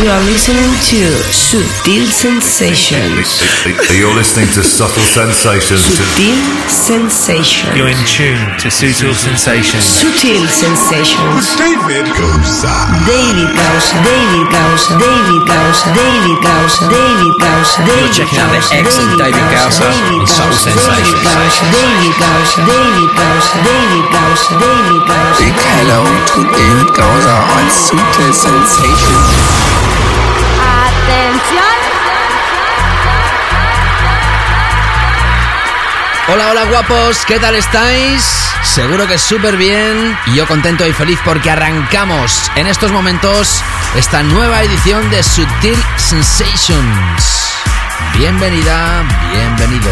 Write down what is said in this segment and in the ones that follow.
you are listening to Subtle Sensations. You're listening to Subtle Sensations. Subtle Sensations. You're in tune to Subtle Sensations. Subtle Sensations. David Goza. David Gausa, David Gausa, David Gausa, David Gausa, David Gausa, David checking out the excellent David Gausa on Subtle Sensations. David Gausa, David Gausa, David Gausa, David Gausa. Big hello to David Gausa on Subtle Sensations. Hola, hola guapos, ¿qué tal estáis? Seguro que súper bien y yo contento y feliz porque arrancamos en estos momentos esta nueva edición de Subtil Sensations. Bienvenida, bienvenido.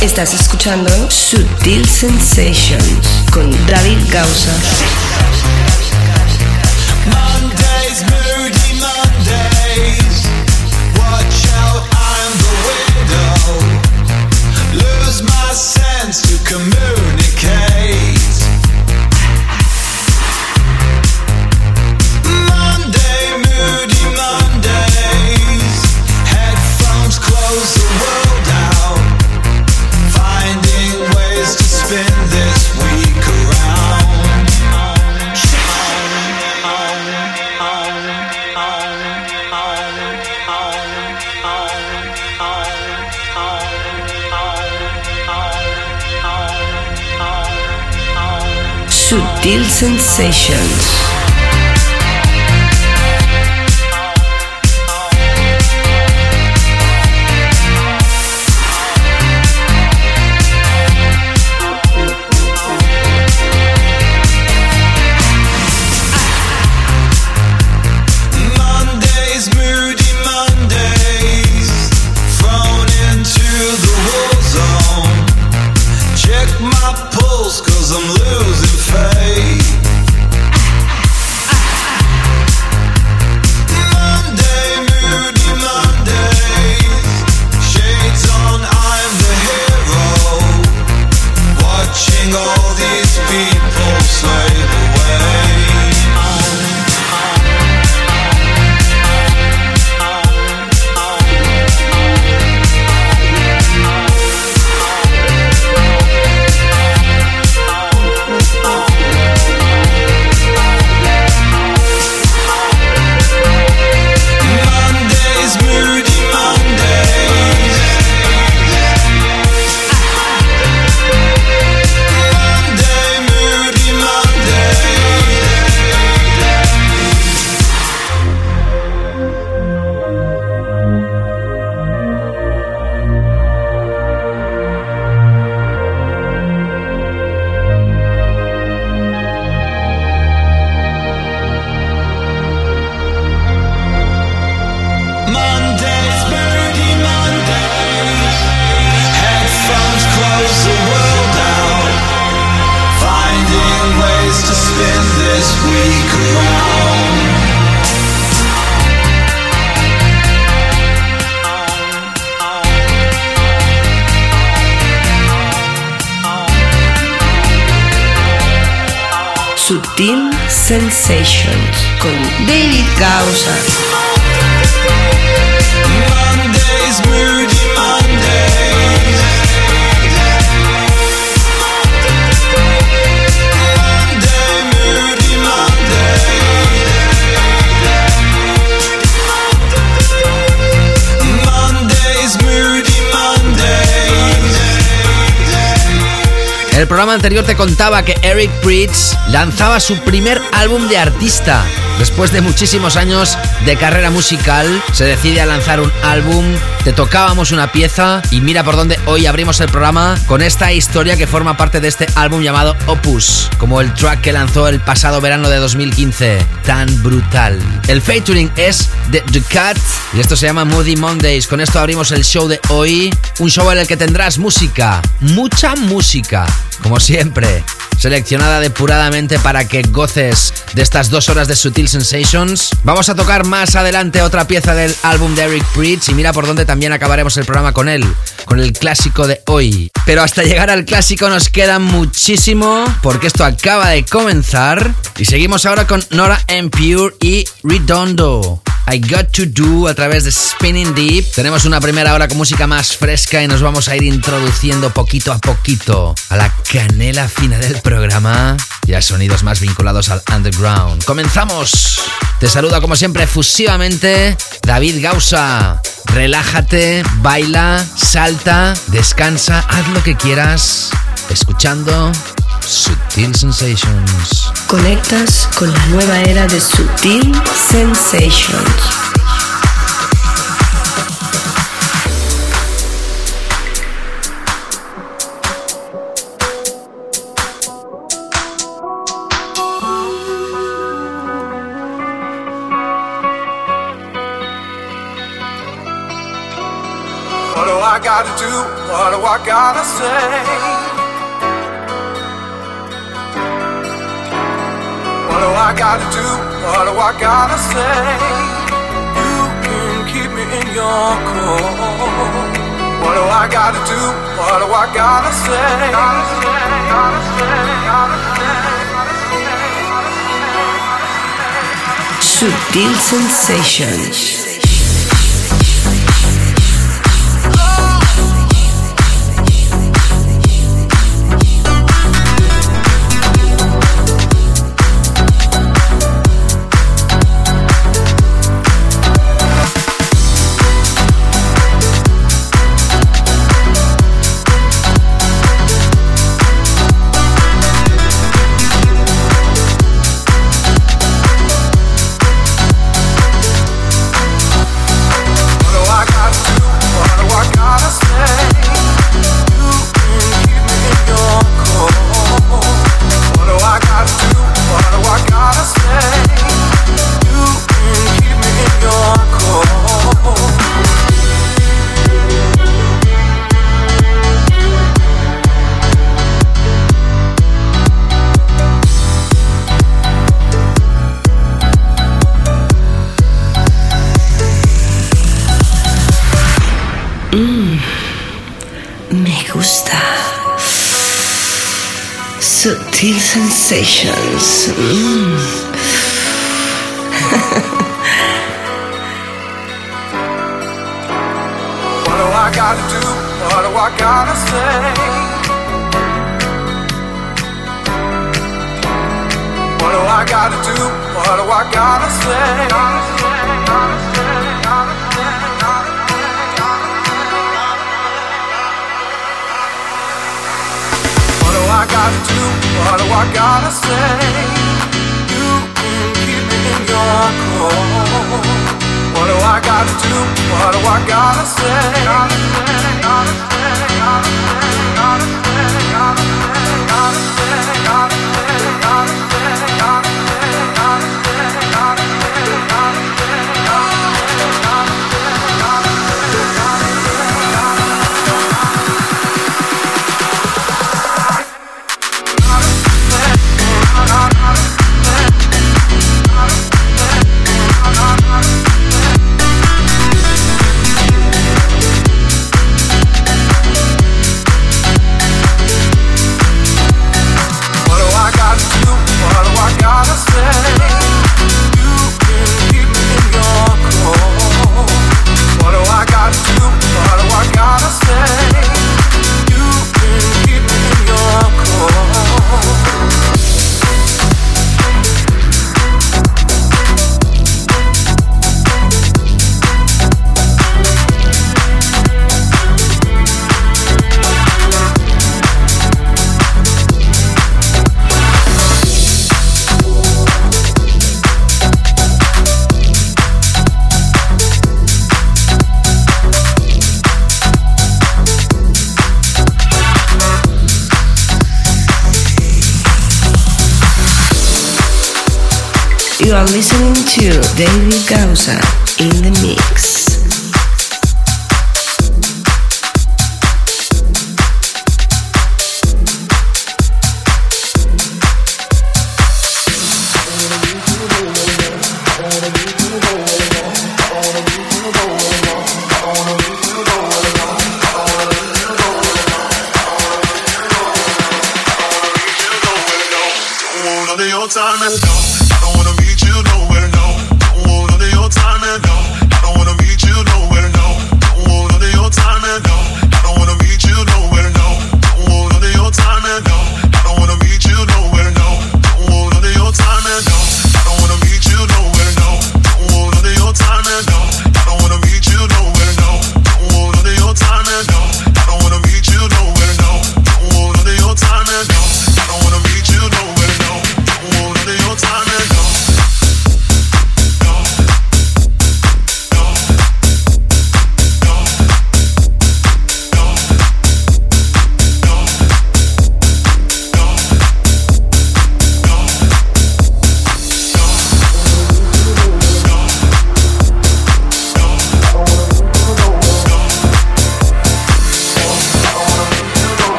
Estás escuchando Subtle Sensations con David Gausa. Mondays, moody sense to communicate. Subtle Sensations. Sensations con David Gausa. El programa anterior te contaba que Eric Pritz lanzaba su primer álbum de artista. Después de muchísimos años de carrera musical, se decide a lanzar un álbum. Te tocábamos una pieza y mira por dónde hoy abrimos el programa con esta historia que forma parte de este álbum llamado Opus, como el track que lanzó el pasado verano de 2015, tan brutal. El featuring es The Cat y esto se llama Moody Mondays. Con esto abrimos el show de hoy, un show en el que tendrás música, mucha música, como siempre. seleccionada depuradamente para que goces de estas dos horas de Sutil Sensations. Vamos a tocar más adelante otra pieza del álbum de Eric Bridge y mira por dónde también acabaremos el programa con él, con el clásico de hoy. Pero hasta llegar al clásico nos queda muchísimo porque esto acaba de comenzar y seguimos ahora con Nora. Pure y Redondo. I Got to Do a través de Spinning Deep. Tenemos una primera hora con música más fresca y nos vamos a ir introduciendo poquito a poquito a la canela fina del programa y a sonidos más vinculados al underground. ¡Comenzamos! Te saluda como siempre efusivamente David Gausa. Relájate, baila, salta, descansa, haz lo que quieras, escuchando Sutil Sensations. Conectas con la nueva era de Sutil Sensations. What do I gotta do? What do I gotta say? Do I gotta do? What do I gotta say? You can keep me in your core. What do I gotta do? What do I gotta say? Gotta gotta say. Sutil Sensations. Sensations. Mm.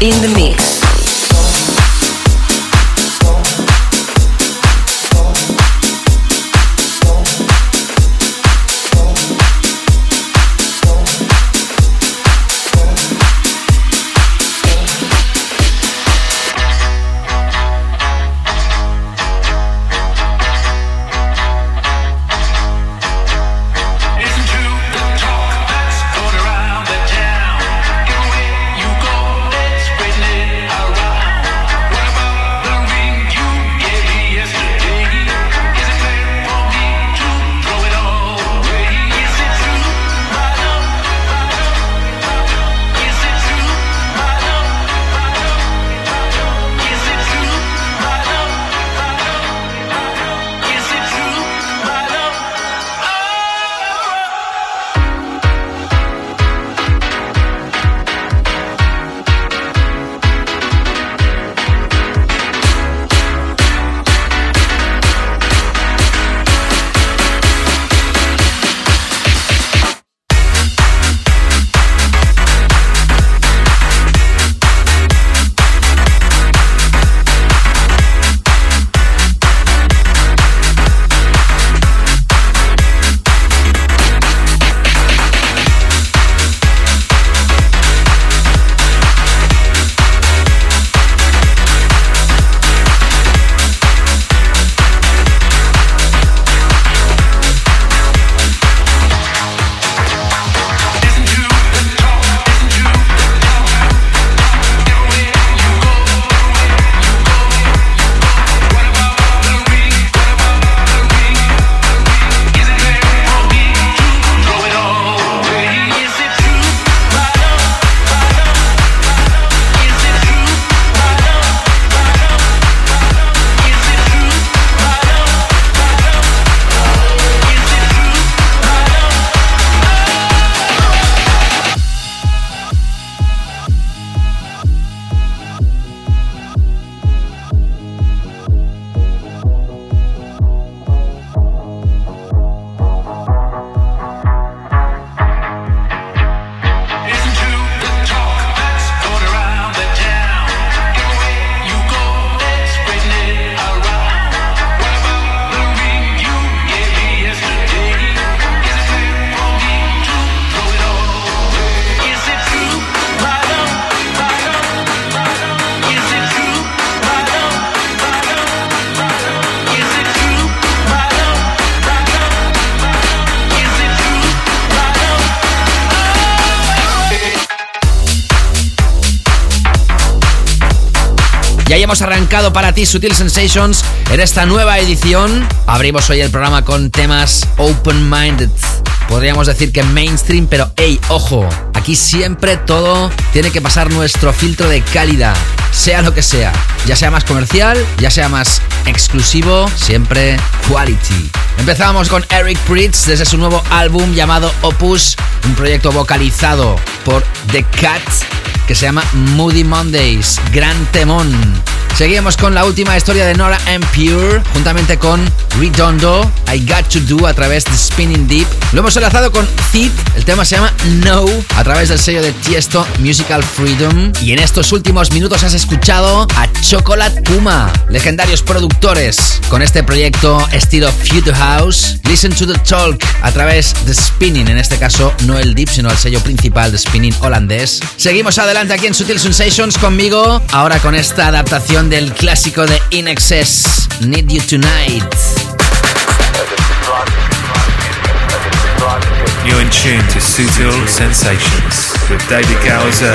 In the hemos arrancado para ti Sutil Sensations en esta nueva edición. Abrimos hoy el programa con temas open-minded. Podríamos decir que mainstream, pero hey, ojo, aquí siempre todo tiene que pasar nuestro filtro de calidad, sea lo que sea, ya sea más comercial, ya sea más exclusivo, siempre quality. Empezamos con Eric Pritz desde su nuevo álbum llamado Opus, un proyecto vocalizado por The Cat que se llama Moody Mondays. Gran temón. Seguimos con la última historia de Nora and Pure, juntamente con Redondo, I Got to Do a través de Spinning Deep. Lo hemos enlazado con Thit, el tema se llama No, a través del sello de Tiesto Musical Freedom. Y en estos últimos minutos has escuchado a Chocolate Puma, legendarios productores, con este proyecto estilo Future House. Listen to the Talk a través de Spinning, en este caso no el Deep, sino el sello principal de Spinning holandés. Seguimos adelante aquí en Sutil Sensations conmigo, ahora con esta adaptación del clásico de In Excess, Need You Tonight. You're in tune to Sutil Sensations with David Gowser.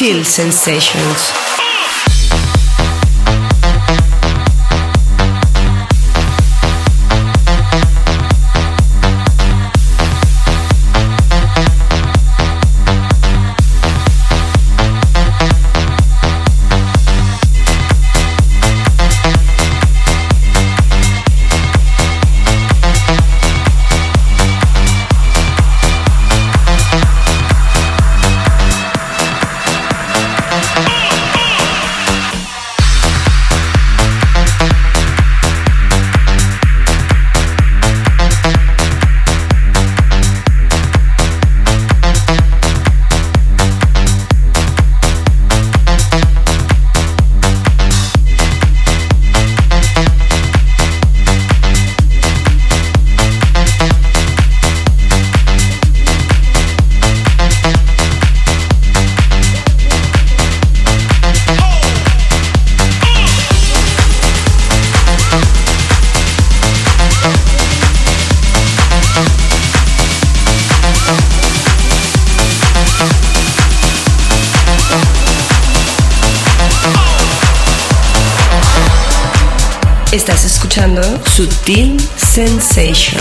Sutil sensations. Sensations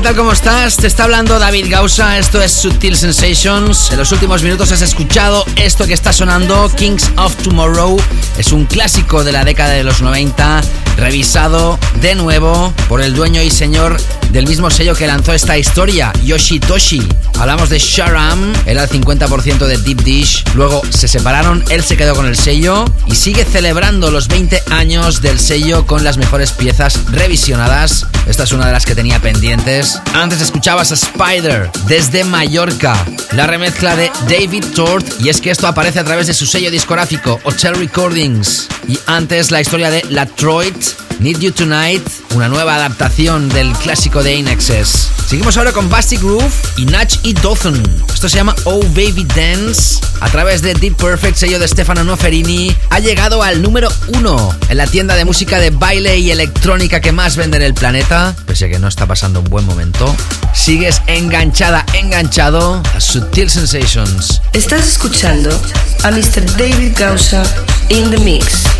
¿qué tal? ¿Cómo estás? Te está hablando David Gausa. Esto es Sutil Sensations. En los últimos minutos has escuchado esto que está sonando, Kings of Tomorrow. Es un clásico de la década de los 90, revisado de nuevo por el dueño y señor del mismo sello que lanzó esta historia, Yoshitoshi. Hablamos de Sharam, era el 50% de Deep Dish. Luego se separaron, él se quedó con el sello y sigue celebrando los 20 años del sello con las mejores piezas revisionadas. Esta es una de las que tenía pendientes. Antes escuchabas a Spider desde Mallorca, la remezcla de David Tort. Y es que esto aparece a través de su sello discográfico, Hotel Recordings. Y antes la historia de Latroit Need You Tonight, una nueva adaptación del clásico de Inexes. Seguimos ahora con Basti Groove y Natch y Dothan. Esto se llama Oh Baby Dance. A través de Deep Perfect, sello de Stefano Noferini, ha llegado al número uno en la tienda de música de baile y electrónica que más vende en el planeta. Pese a que no está pasando un buen momento, sigues enganchada, enganchado a Sutil Sensations. Estás escuchando a Mr. David Gausa in the mix.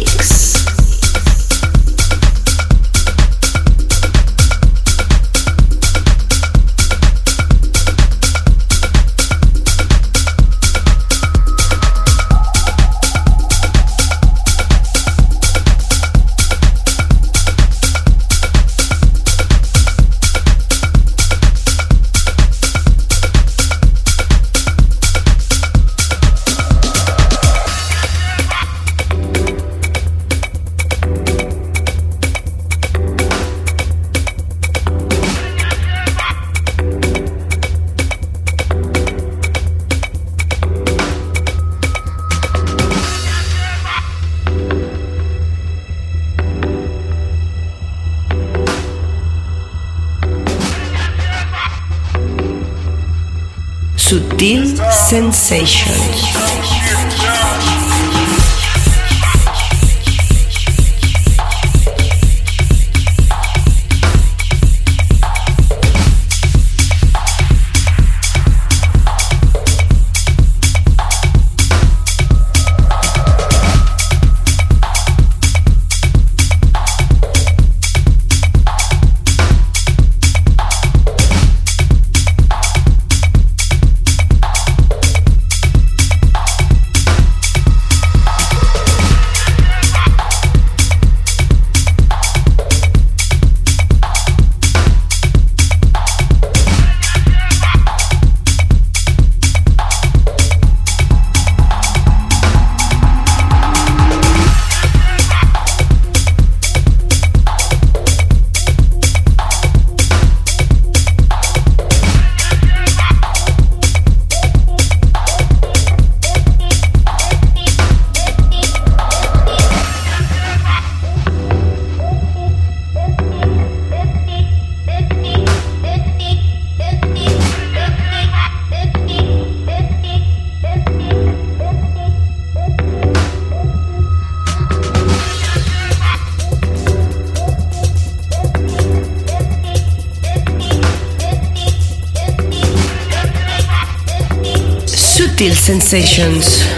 Sensations. Sensations.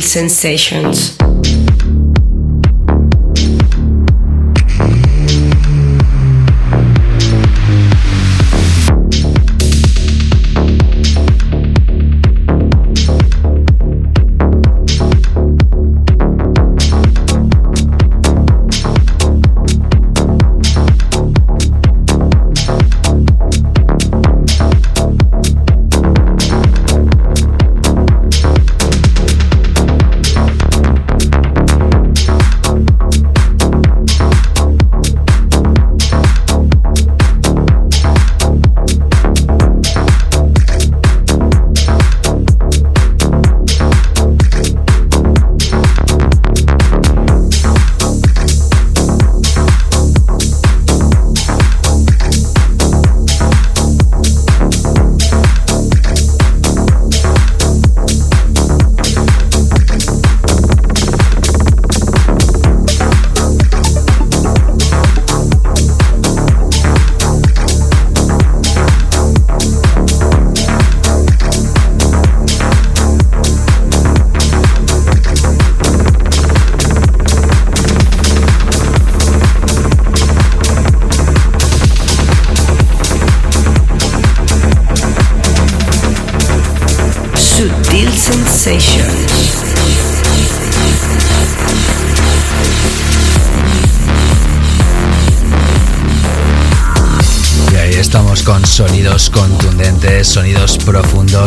Sensations.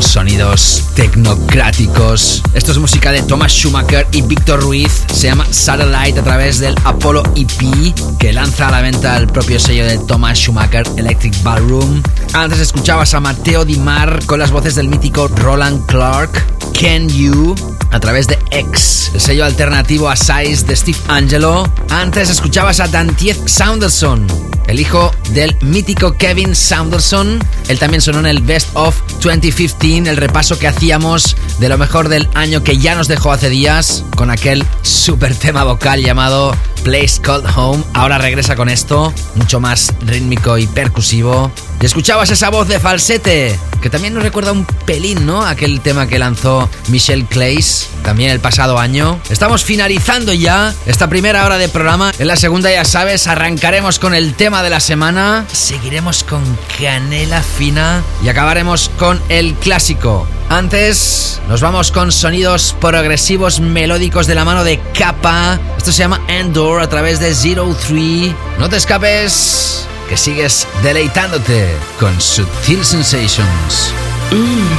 Sonidos tecnocráticos. Esto es música de Thomas Schumacher y Víctor Ruiz. Se llama Satellite a través del Apollo EP que lanza a la venta el propio sello de Thomas Schumacher Electric Ballroom. Antes escuchabas a Mateo Di Mar con las voces del mítico Roland Clark. Can You a través de X, el sello alternativo a Size de Steve Angelo. Antes escuchabas a Dantiez Saunderson el hijo del mítico Kevin Saunderson. Él también sonó en el Best of 2015, el repaso que hacíamos de lo mejor del año que ya nos dejó hace días, con aquel super tema vocal llamado Place Called Home. Ahora regresa con esto, mucho más rítmico y percusivo. Y escuchabas esa voz de falsete, que también nos recuerda un pelín, ¿no? Aquel tema que lanzó Michelle Clays también el pasado año. Estamos finalizando ya esta primera hora de programa. En la segunda, ya sabes, arrancaremos con el tema de la semana. Seguiremos con Canela Fina y acabaremos con el clásico. Antes, nos vamos con sonidos progresivos melódicos de la mano de Kappa. Esto se llama Endor a través de Zero Three. No te escapes que sigues deleitándote con Sutil Sensations. Mm,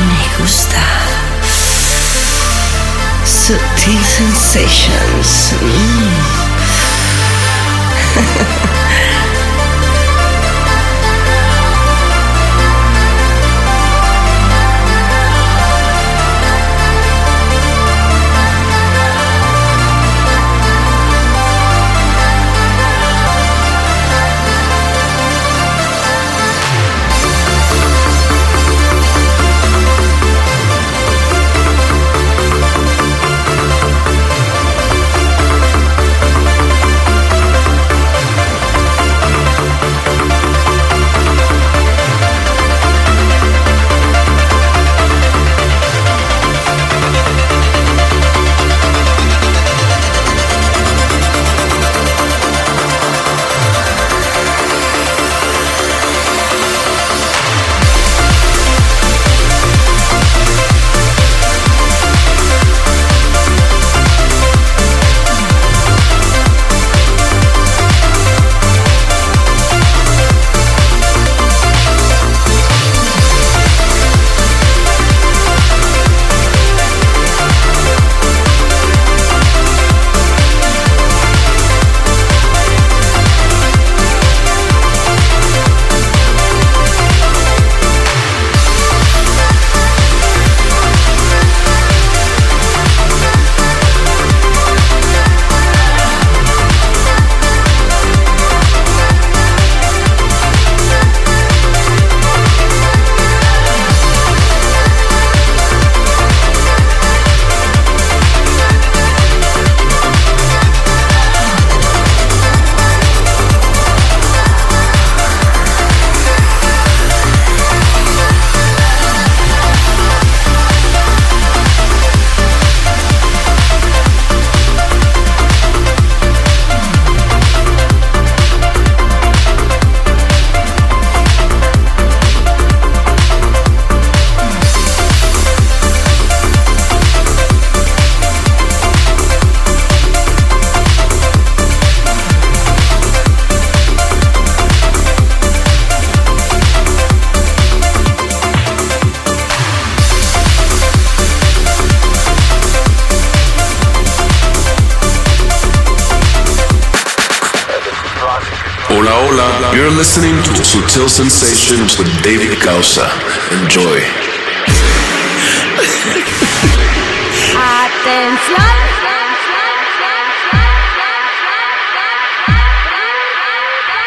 me gusta. Sutil sensations. Mm. listening to Sutil Sensations with David Causa. Enjoy. Atención.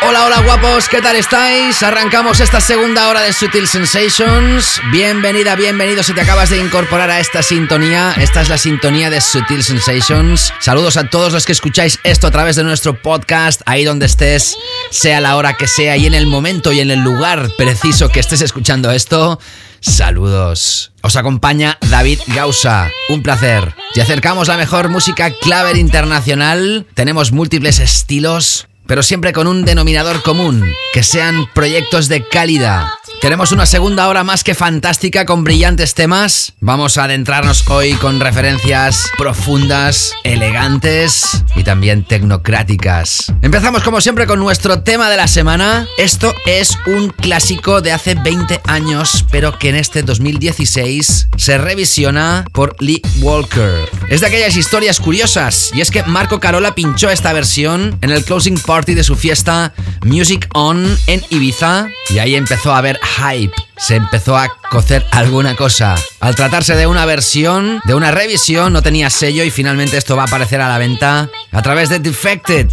Hola, hola guapos, ¿qué tal estáis? Arrancamos esta segunda hora de Sutil Sensations. Bienvenida, bienvenido si te acabas de incorporar a esta sintonía. Esta es la sintonía de Sutil Sensations. Saludos a todos los que escucháis esto a través de nuestro podcast, ahí donde estés, sea la hora que sea y en el momento y en el lugar preciso que estés escuchando esto. Saludos. Os acompaña David Gausa. Un placer. Te acercamos la mejor música claver internacional. Tenemos múltiples estilos pero siempre con un denominador común, que sean proyectos de calidad. Tenemos una segunda hora más que fantástica con brillantes temas. Vamos a adentrarnos hoy con referencias profundas, elegantes y también tecnocráticas. Empezamos como siempre con nuestro tema de la semana. Esto es un clásico de hace 20 años, pero que en este 2016 se revisiona por Lee Walker. Es de aquellas historias curiosas, y es que Marco Carola pinchó esta versión en el closing party de su fiesta Music On en Ibiza, y ahí empezó a haber hype. Se empezó a cocer alguna cosa. Al tratarse de una versión, de una revisión, no tenía sello y finalmente esto va a aparecer a la venta a través de Defected.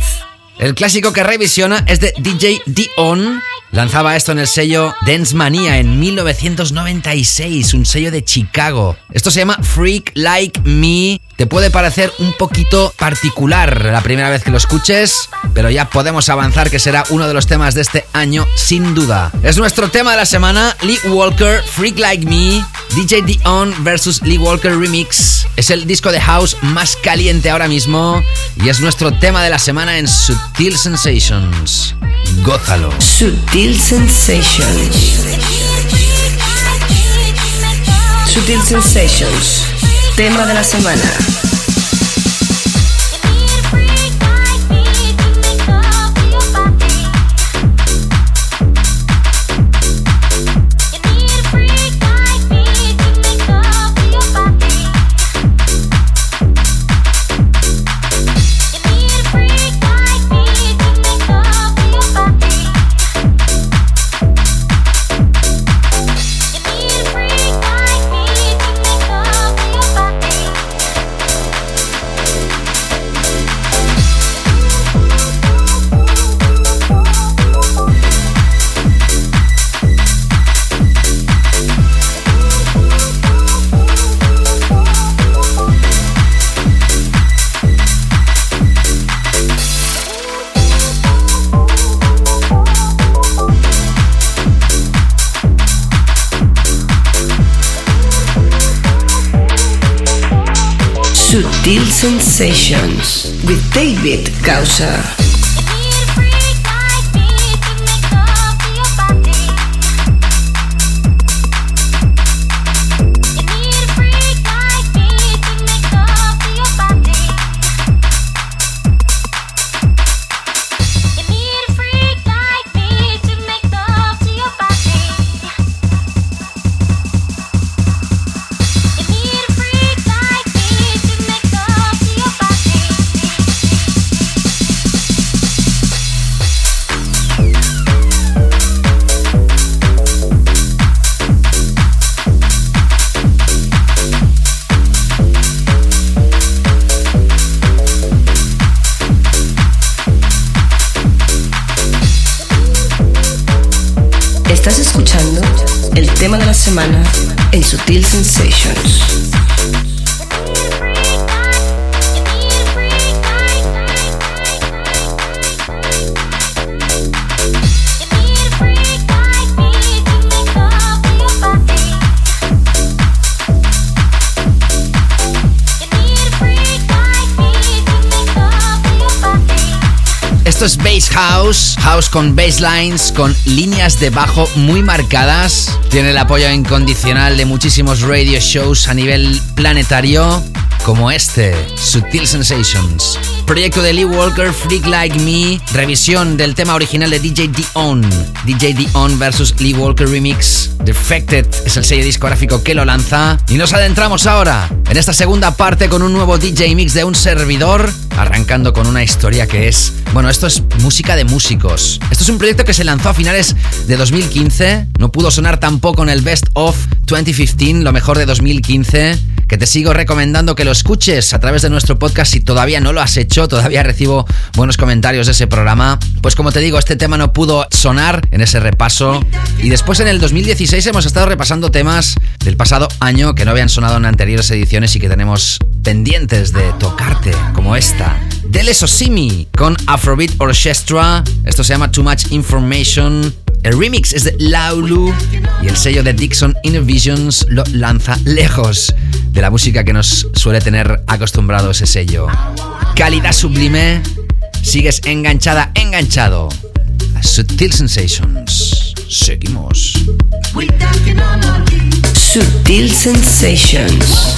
El clásico que revisiona es de DJ Dion. Lanzaba esto en el sello Dance Mania en 1996, un sello de Chicago. Esto se llama Freak Like Me te puede parecer un poquito particular la primera vez que lo escuches, pero ya podemos avanzar que será uno de los temas de este año sin duda. Es nuestro tema de la semana, Lee Walker, Freak Like Me, DJ Dion versus Lee Walker Remix. Es el disco de house más caliente ahora mismo y es nuestro tema de la semana en Sutil Sensations. Gózalo. Sutil Sensations. Sutil Sensations tema de la semana. Sutil Sensations with David Gausser. Semana en Sutil Sensations. House, House con basslines, con líneas de bajo muy marcadas. Tiene el apoyo incondicional de muchísimos radio shows a nivel planetario, como este, Sutil Sensations. Proyecto de Lee Walker, Freak Like Me, revisión del tema original de DJ Dion. DJ Dion versus Lee Walker Remix. Defected es el sello discográfico que lo lanza. Y nos adentramos ahora en esta segunda parte con un nuevo DJ mix de un servidor, arrancando con una historia que es, bueno, esto es música de músicos. Esto es un proyecto que se lanzó a finales de 2015, no pudo sonar tampoco en el Best of 2015, lo mejor de 2015 que te sigo recomendando que lo escuches a través de nuestro podcast si todavía no lo has hecho, todavía recibo buenos comentarios de ese programa. Pues como te digo, este tema no pudo sonar en ese repaso y después en el 2016 hemos estado repasando temas del pasado año que no habían sonado en anteriores ediciones y que tenemos pendientes de tocarte, como esta. Dele Sosimi con Afrobeat Orchestra. Esto se llama Too Much Information. El remix es de Laulu y el sello de Dixon Innovations lo lanza lejos de la música que nos suele tener acostumbrado ese sello. Calidad sublime, sigues enganchada, enganchado a Sutil Sensations. Seguimos. Sutil Sensations.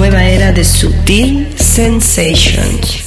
Nueva era de Sutil Sensations.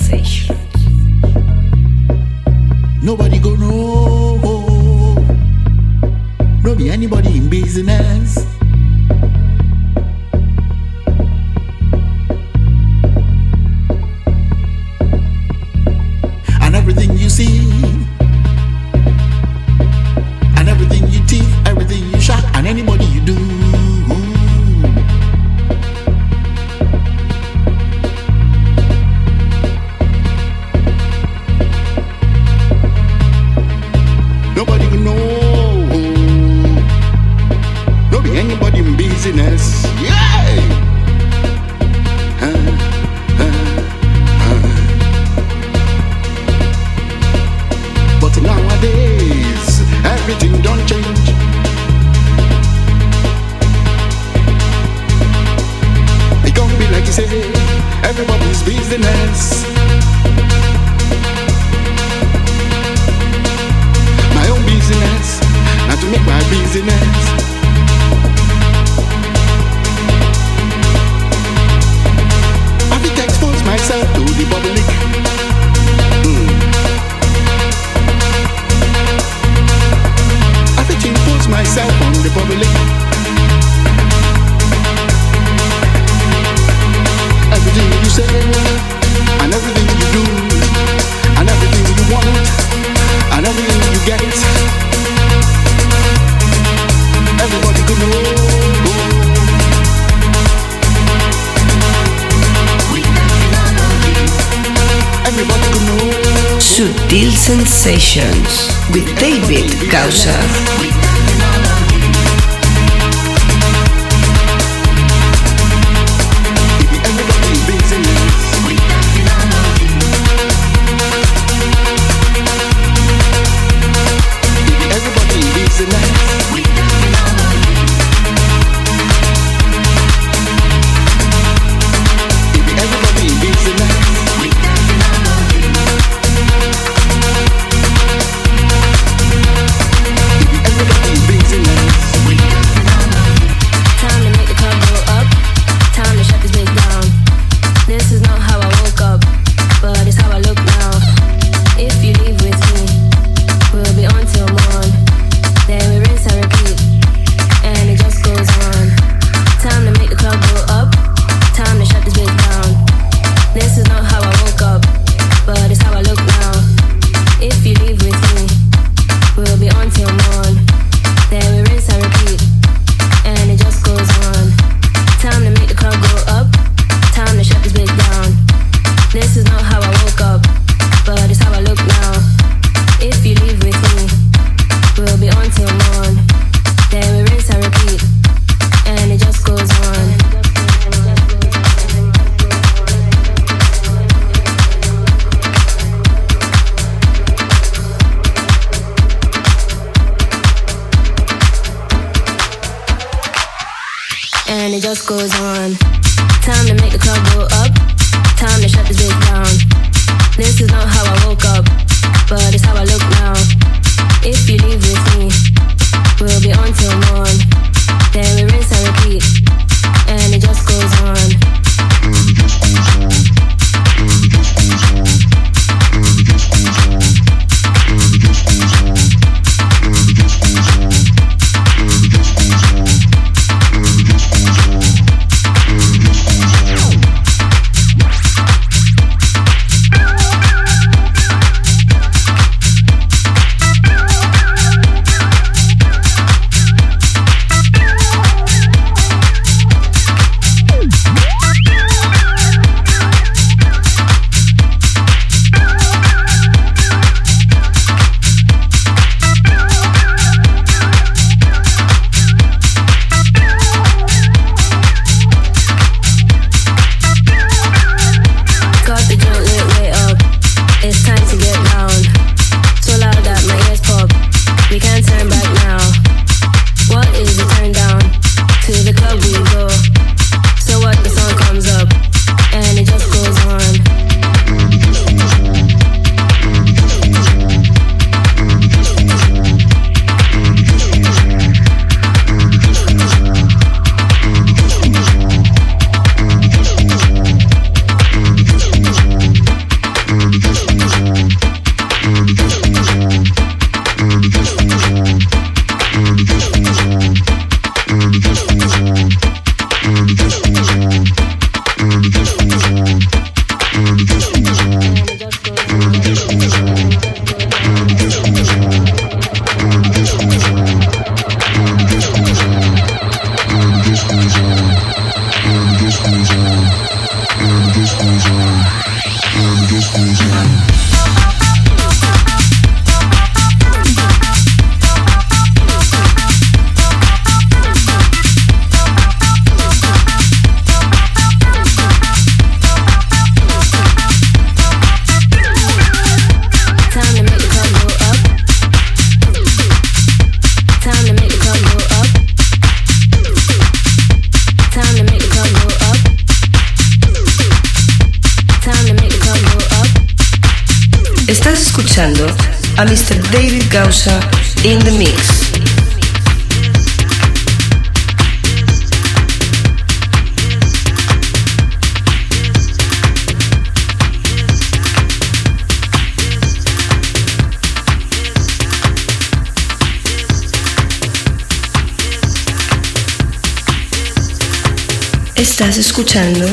Escuchando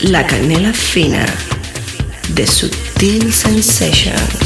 La Canela Fina de Sutil Sensations.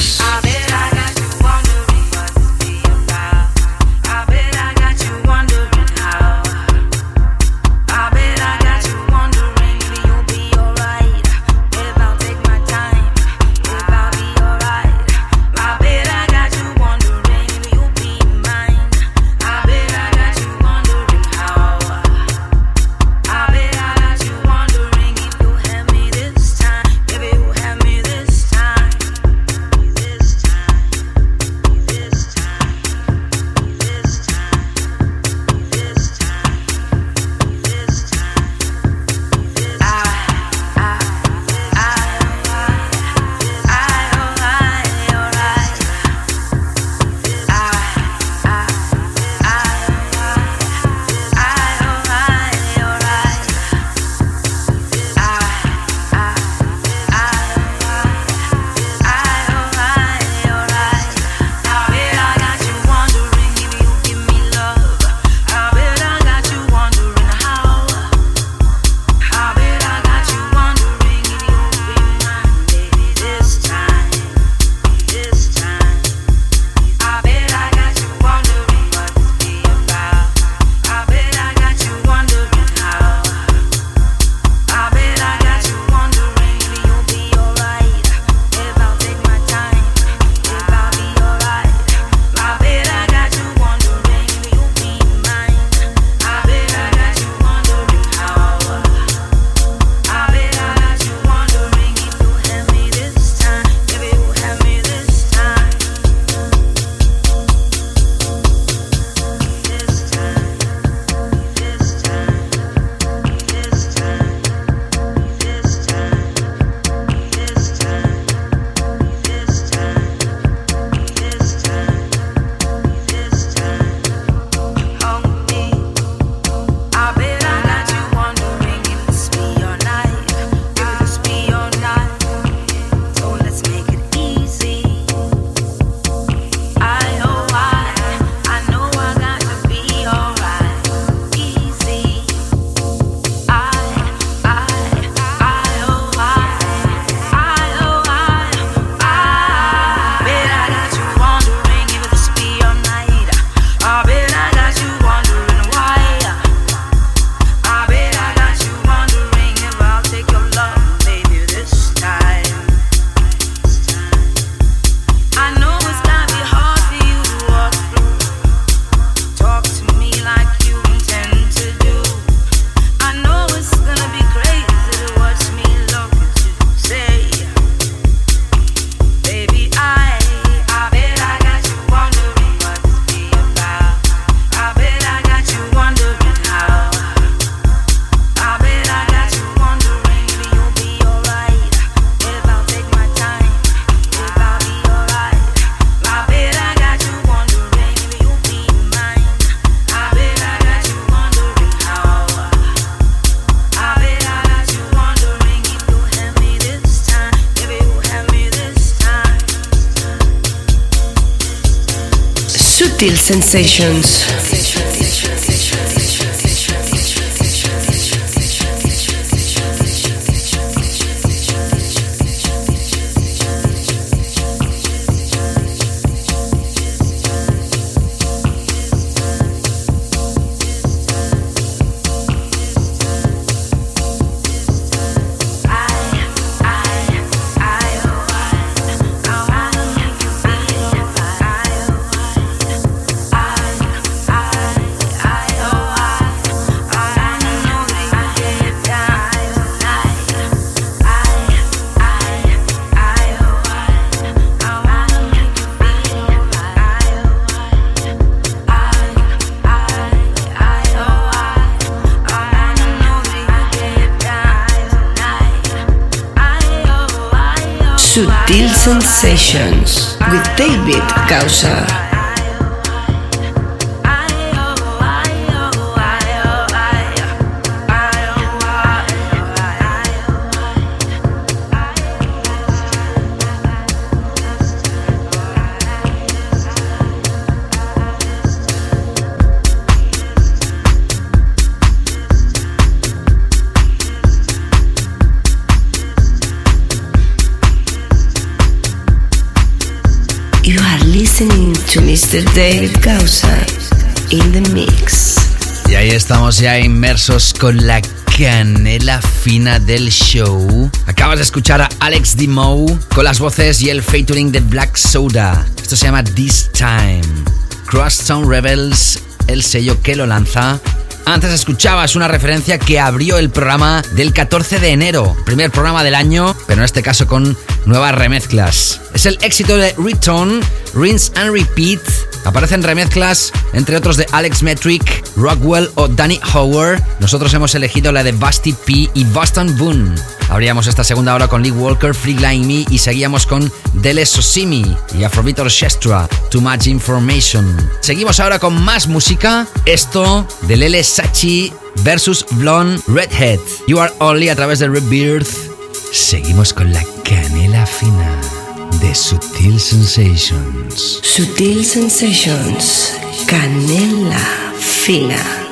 Sensations David Mr. David in the mix. Y ahí estamos ya inmersos con la canela fina del show. Acabas de escuchar a Alex Demo con las voces y el featuring de Black Soda. Esto se llama This Time. Crosstown Rebels, el sello que lo lanza. Antes escuchabas una referencia que abrió el programa del 14 de enero, primer programa del año, pero en este caso con nuevas remezclas. Es el éxito de Return, Rinse and Repeat. Aparecen remezclas, entre otros de Alex Metric, Rockwell o Danny Howard. Nosotros hemos elegido la de Busty P y Boston Boone. Abríamos esta segunda hora con Lee Walker, Free Line Me y seguíamos con Dele Sosimi y Afrobeat Orchestra, Too Much Information. Seguimos ahora con más música. Esto de Lele Sachi versus Blonde Redhead. You Are Only a través de Rebirth. Seguimos con la canela fina de Sutil Sutil Sensations, canela fina.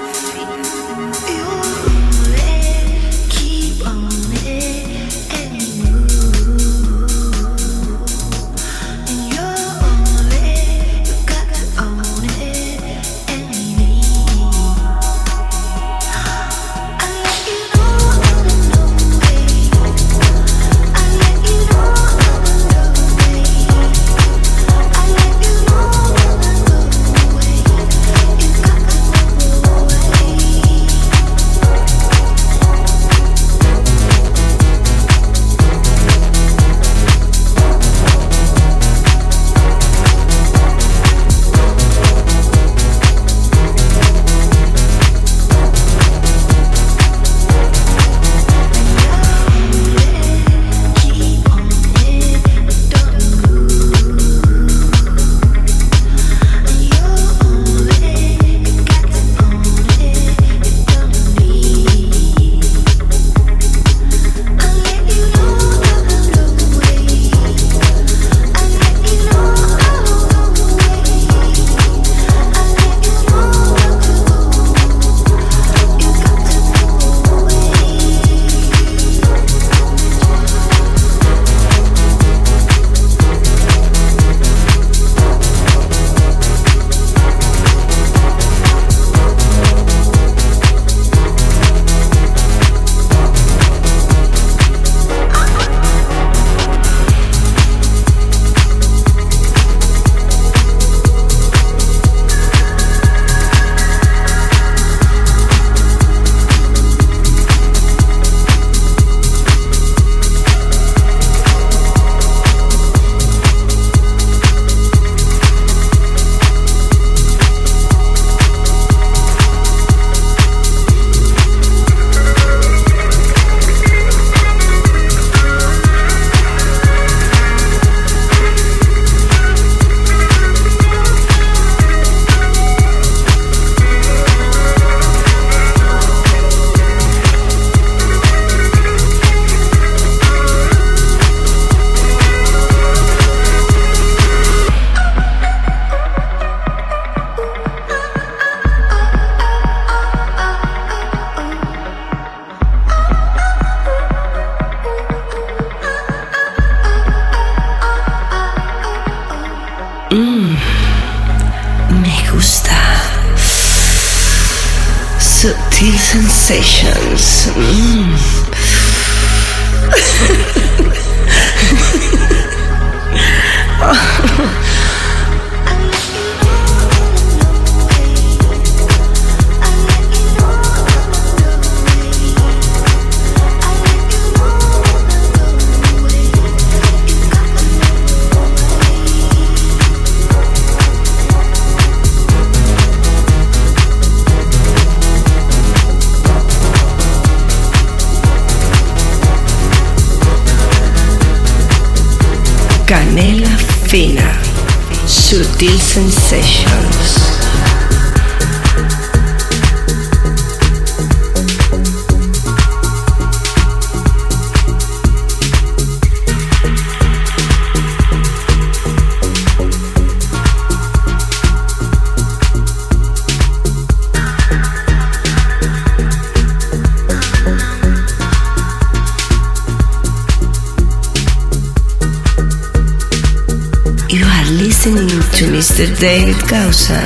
Mr. David Causa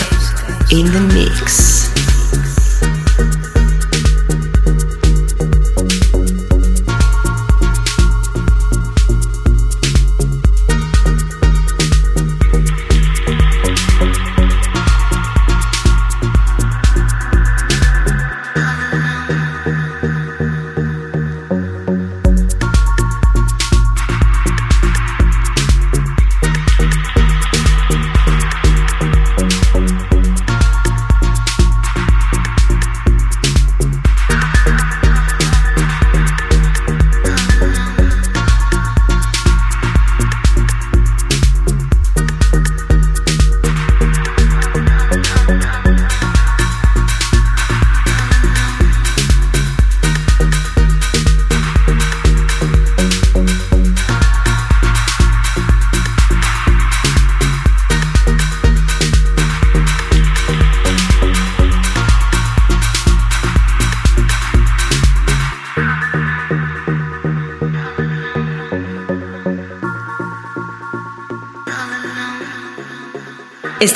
in the mix.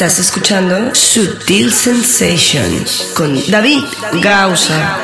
Estás escuchando Sutil Sensations con David Gausa.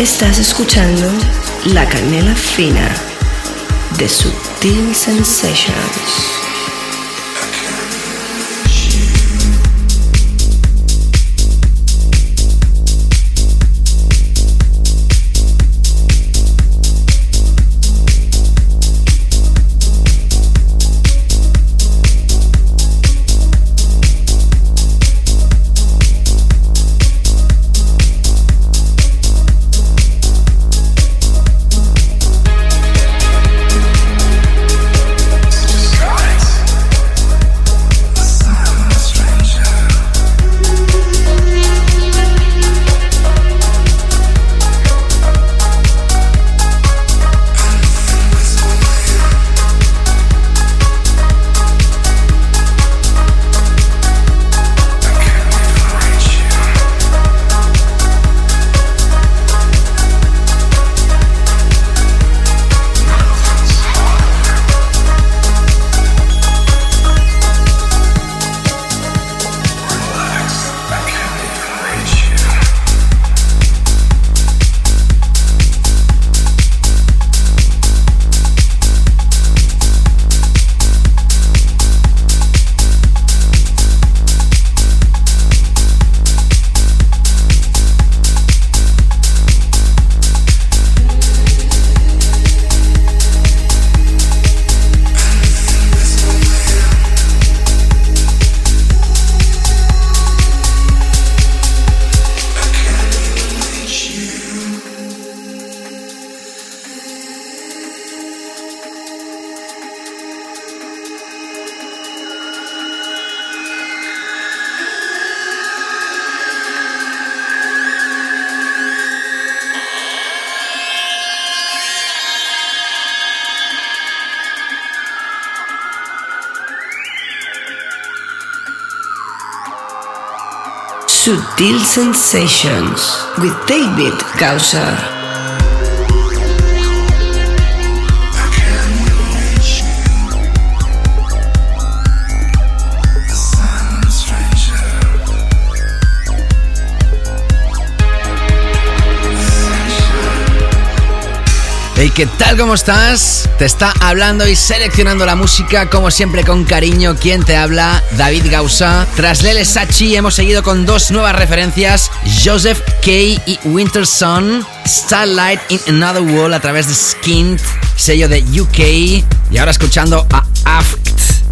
Estás escuchando La Canela Fina de Sutil Sensations. Sutil Sensations with David Gausser. Hey, ¿qué tal? ¿Cómo estás? Te está hablando y seleccionando la música, como siempre con cariño. ¿Quién te habla? David Gausa. Tras Lele Sachi hemos seguido con dos nuevas referencias, Joseph K. y Winterson, Starlight in Another World a través de Skint, sello de UK. Y ahora escuchando a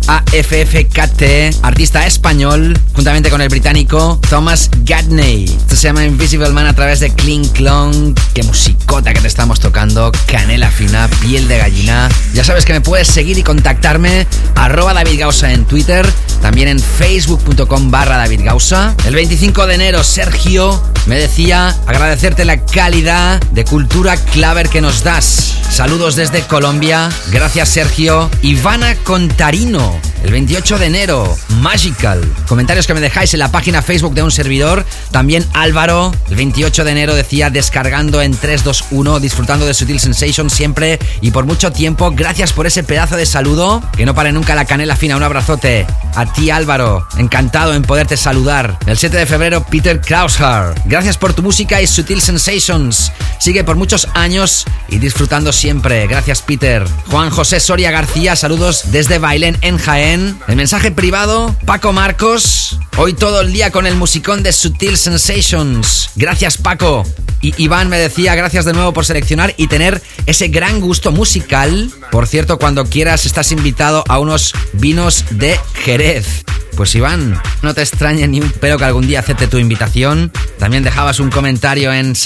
AFFKT, artista español, juntamente con el británico Thomas Gadney. Esto se llama Invisible Man a través de Kling Clong. Qué musicota que te estamos tocando, canela fina, piel de gallina. Ya sabes que me puedes seguir y contactarme, arroba David Gausa en Twitter, también en facebook.com barra David Gausa. El 25 de enero, Sergio me decía agradecerte la calidad de cultura claver que nos das. Saludos desde Colombia. Gracias, Sergio. Ivana Contarino. now. El 28 de enero, Magical. Comentarios que me dejáis en la página Facebook de un servidor. También Álvaro, el 28 de enero decía descargando en 321, disfrutando de Sutil Sensation siempre y por mucho tiempo. Gracias por ese pedazo de saludo. Que no pare nunca la canela fina. Un abrazote. A ti Álvaro, encantado en poderte saludar. El 7 de febrero, Peter Kraushar. Gracias por tu música y Sutil Sensations. Sigue por muchos años y disfrutando siempre. Gracias Peter. Juan José Soria García, saludos desde Bailén en Jaén. El mensaje privado, Paco Marcos. Hoy todo el día con el musicón de Sutil Sensations. Gracias Paco. Y Iván me decía gracias de nuevo por seleccionar y tener ese gran gusto musical. Por cierto, cuando quieras estás invitado a unos vinos de Jerez. Pues Iván, no te extrañe ni un pelo que algún día acepte tu invitación. También dejabas un comentario en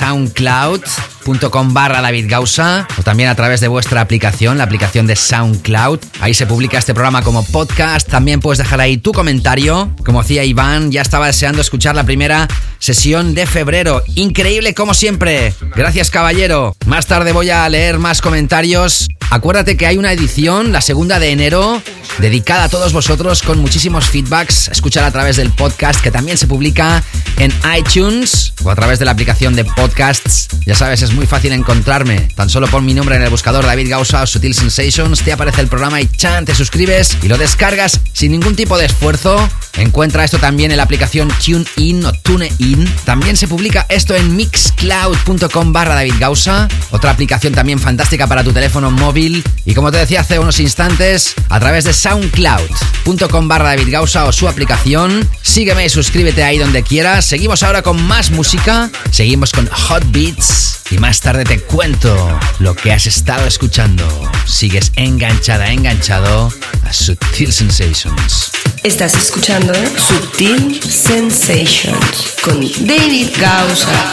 soundcloud.com barra David Gausa o también a través de vuestra aplicación, la aplicación de SoundCloud. Ahí se publica este programa como podcast. También puedes dejar ahí tu comentario. Como decía Iván, ya estaba deseando escuchar la primera sesión de febrero. Increíble como siempre. Gracias caballero. Más tarde voy a leer más comentarios. Acuérdate que hay una edición, la segunda de enero, dedicada a todos vosotros con muchísimos feedbacks. Escuchar a través del podcast que también se publica en iTunes o a través de la aplicación de podcasts. Ya sabes, es muy fácil encontrarme. Tan solo pon mi nombre en el buscador David Gausa o Sutil Sensations, te aparece el programa y chan, te suscribes y lo descargas sin ningún tipo de esfuerzo. Encuentra esto también en la aplicación TuneIn o TuneIn. También se publica esto en mixcloud.com barra David Gausa, otra aplicación también fantástica para tu teléfono móvil. Y como te decía hace unos instantes, a través de soundcloud.com barra David Gausa o su aplicación. Sígueme y suscríbete ahí donde quieras. Seguimos ahora con más música, seguimos con Hot Beats más tarde te cuento lo que has estado escuchando. Sigues enganchada, enganchado a Sutil Sensations. Estás escuchando Sutil Sensations con David Gausa.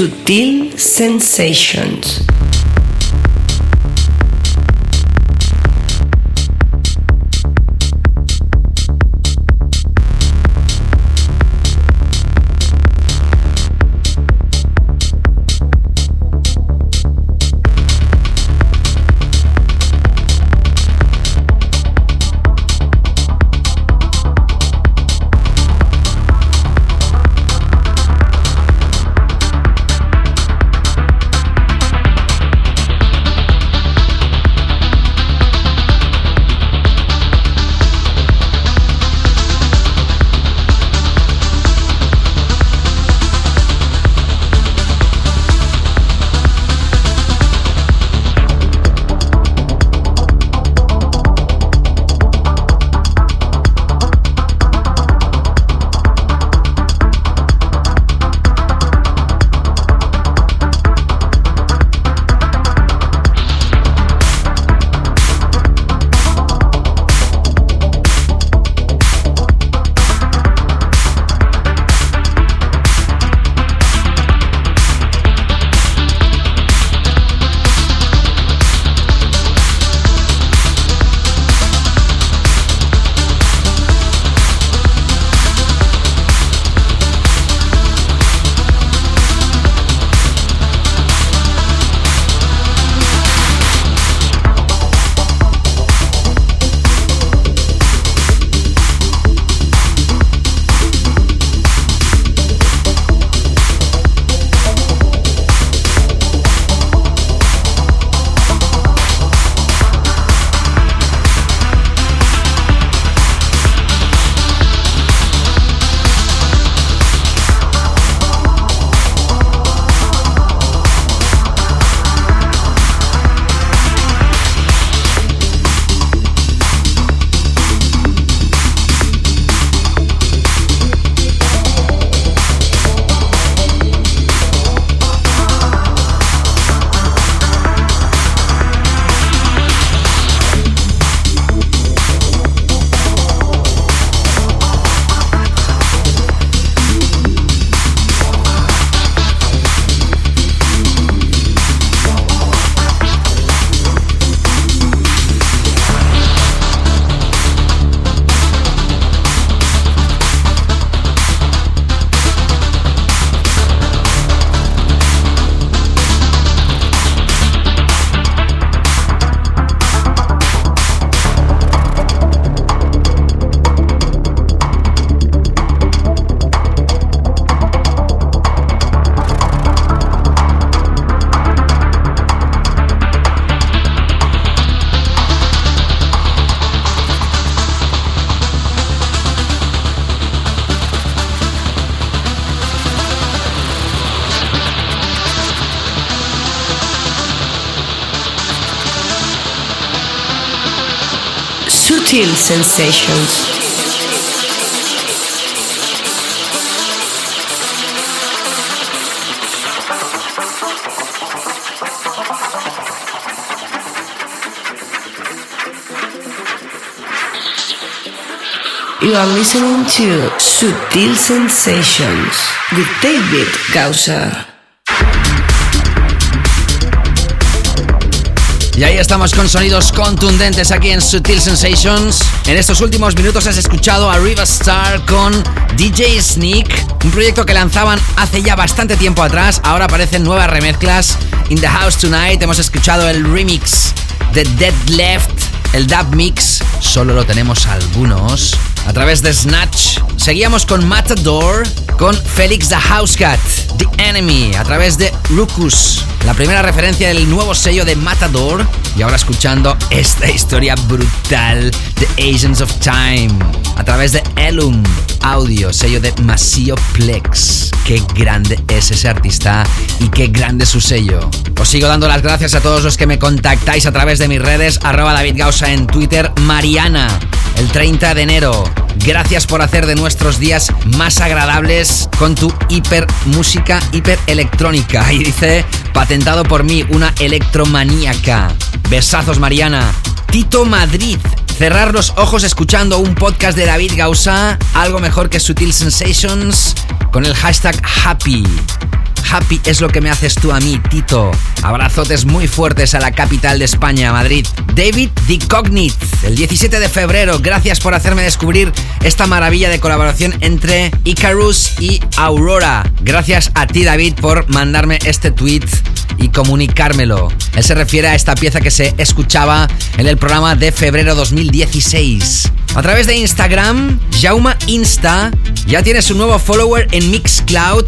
Sutil Sensations. Sensations. You are listening to Sutil Sensations with David Gausser. Y ahí estamos con sonidos contundentes aquí en Sutil Sensations. En estos últimos minutos has escuchado a Riva Star con DJ Sneak, un proyecto que lanzaban hace ya bastante tiempo atrás. Ahora aparecen nuevas remezclas. In the House Tonight hemos escuchado el remix de Dead Left, el dub mix. Solo lo tenemos algunos a través de Snatch. Seguíamos con Matador, con Felix the Housecat, The Enemy, a través de Rucus, la primera referencia del nuevo sello de Matador. Y ahora escuchando esta historia brutal de Asians of Time, a través de Elum, audio, sello de Masio Plex. Qué grande es ese artista y qué grande su sello. Os sigo dando las gracias a todos los que me contactáis a través de mis redes, arroba David Gausa en Twitter, Mariana, el 30 de enero. Gracias por hacer de nuestros días más agradables con tu hiper música, hiper electrónica. Y dice, patentado por mí, una electromaníaca. Besazos, Mariana. Tito Madrid. Cerrar los ojos escuchando un podcast de David Gausa, algo mejor que Sutil Sensations, con el hashtag Happy. Happy es lo que me haces tú a mí, Tito. Abrazotes muy fuertes a la capital de España, Madrid. David The Cognit, el 17 de febrero. Gracias por hacerme descubrir esta maravilla de colaboración entre Icarus y Aurora. Gracias a ti, David, por mandarme este tweet y comunicármelo. Él se refiere a esta pieza que se escuchaba en el programa de febrero 2016. A través de Instagram, Jauma Insta ya tiene su nuevo follower en Mixcloud.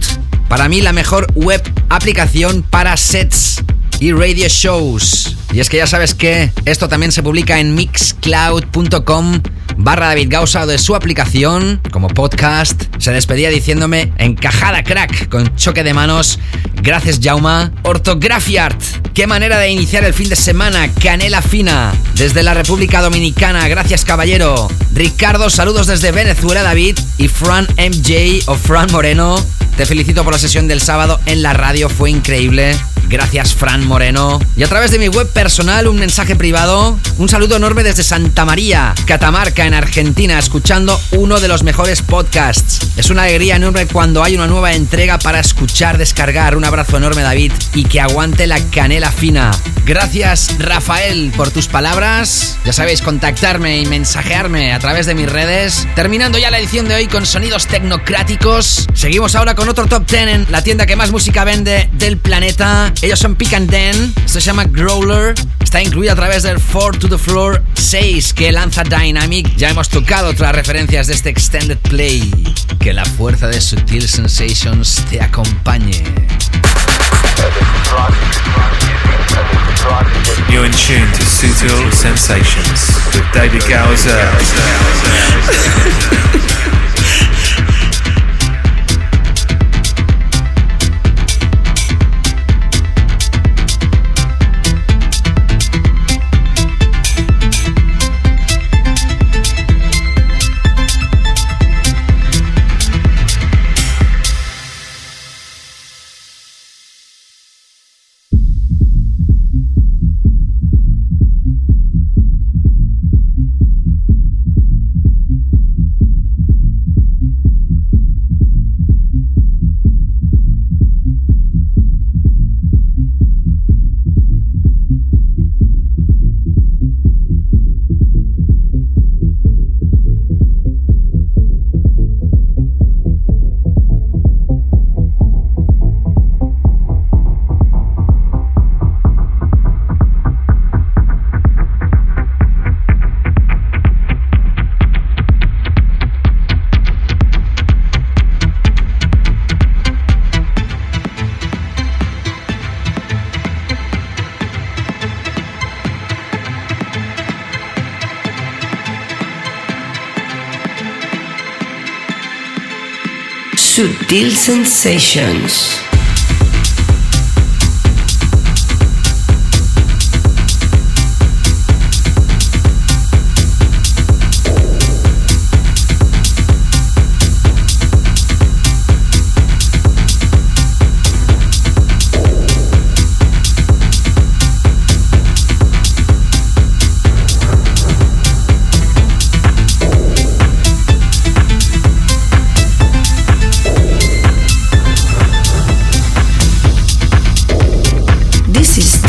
Para mí la mejor web aplicación para sets y radio shows. Y es que ya sabes que esto también se publica en mixcloud.com barra David Gausa de su aplicación como podcast. Se despedía diciéndome encajada crack con choque de manos. Gracias Jauma. Orthografiart. Qué manera de iniciar el fin de semana. Canela fina. Desde la República Dominicana. Gracias caballero. Ricardo, saludos desde Venezuela David. Y Fran MJ o Fran Moreno. Te felicito por la sesión del sábado en la radio. Fue increíble. Gracias, Fran Moreno. Y a través de mi web personal, un mensaje privado. Un saludo enorme desde Santa María, Catamarca, en Argentina, escuchando uno de los mejores podcasts. Es una alegría enorme cuando hay una nueva entrega para escuchar, descargar. Un abrazo enorme, David, y que aguante la canela fina. Gracias, Rafael, por tus palabras. Ya sabéis, contactarme y mensajearme a través de mis redes. Terminando ya la edición de hoy con sonidos tecnocráticos. Seguimos ahora con otro top 10 en la tienda que más música vende del planeta. Ellos son Pick and Esto se llama Growler, está incluido a través del 4 to the Floor 6 que lanza Dynamic. Ya hemos tocado otras referencias de este extended play. Que la fuerza de Sutil Sensations te acompañe. You're in tune to Sutil Sensations with David Gowser. Sutil Sensations.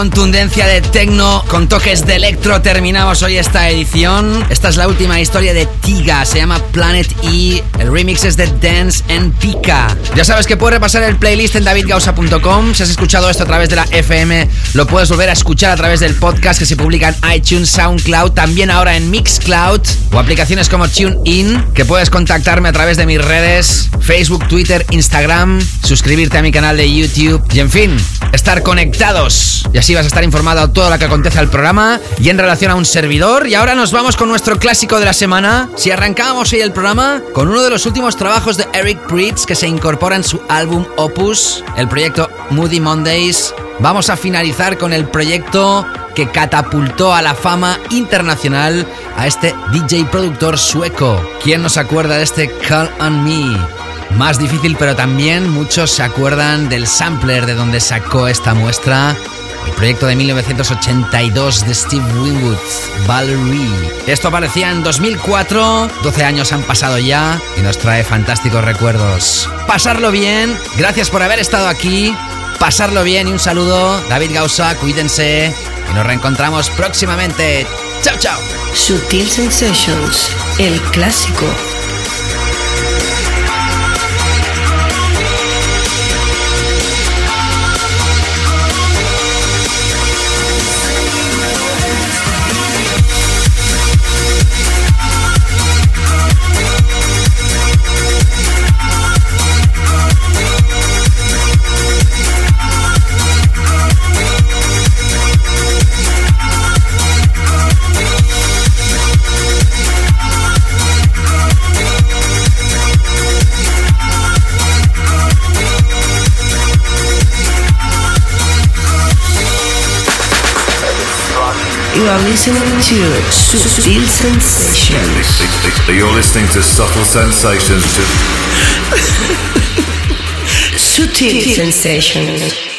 Contundencia de techno con toques de electro terminamos hoy esta edición. Esta es la última historia de Tiga, se llama Planet E. El remix es de Dance and Pika. Ya sabes que puedes repasar el playlist en davidgausa.com. Si has escuchado esto a través de la FM, lo puedes volver a escuchar a través del podcast que se publica en iTunes, SoundCloud, también ahora en Mixcloud o aplicaciones como TuneIn, que puedes contactarme a través de mis redes, Facebook, Twitter, Instagram, suscribirte a mi canal de YouTube y en fin, estar conectados. Y así vas a estar informado de todo lo que acontece al programa y en relación a un servidor. Y ahora nos vamos con nuestro clásico de la semana. Si arrancábamos hoy el programa con uno de los últimos trabajos de Eric Pritz que se incorpora en su álbum Opus, el proyecto Moody Mondays, vamos a finalizar con el proyecto que catapultó a la fama internacional a este DJ productor sueco. ¿Quién nos acuerda de este Call on Me? Más difícil, pero también muchos se acuerdan del sampler de donde sacó esta muestra. Proyecto de 1982 de Steve Winwood, Valerie. Esto aparecía en 2004, 12 años han pasado ya y nos trae fantásticos recuerdos. Pasarlo bien, gracias por haber estado aquí. Pasarlo bien y un saludo. David Gausa, cuídense y nos reencontramos próximamente. Chao, chao. Sutil Sensations, el clásico. You are listening to Subtle Sensations. You're listening to Subtle Sensations. Subtle Sensations.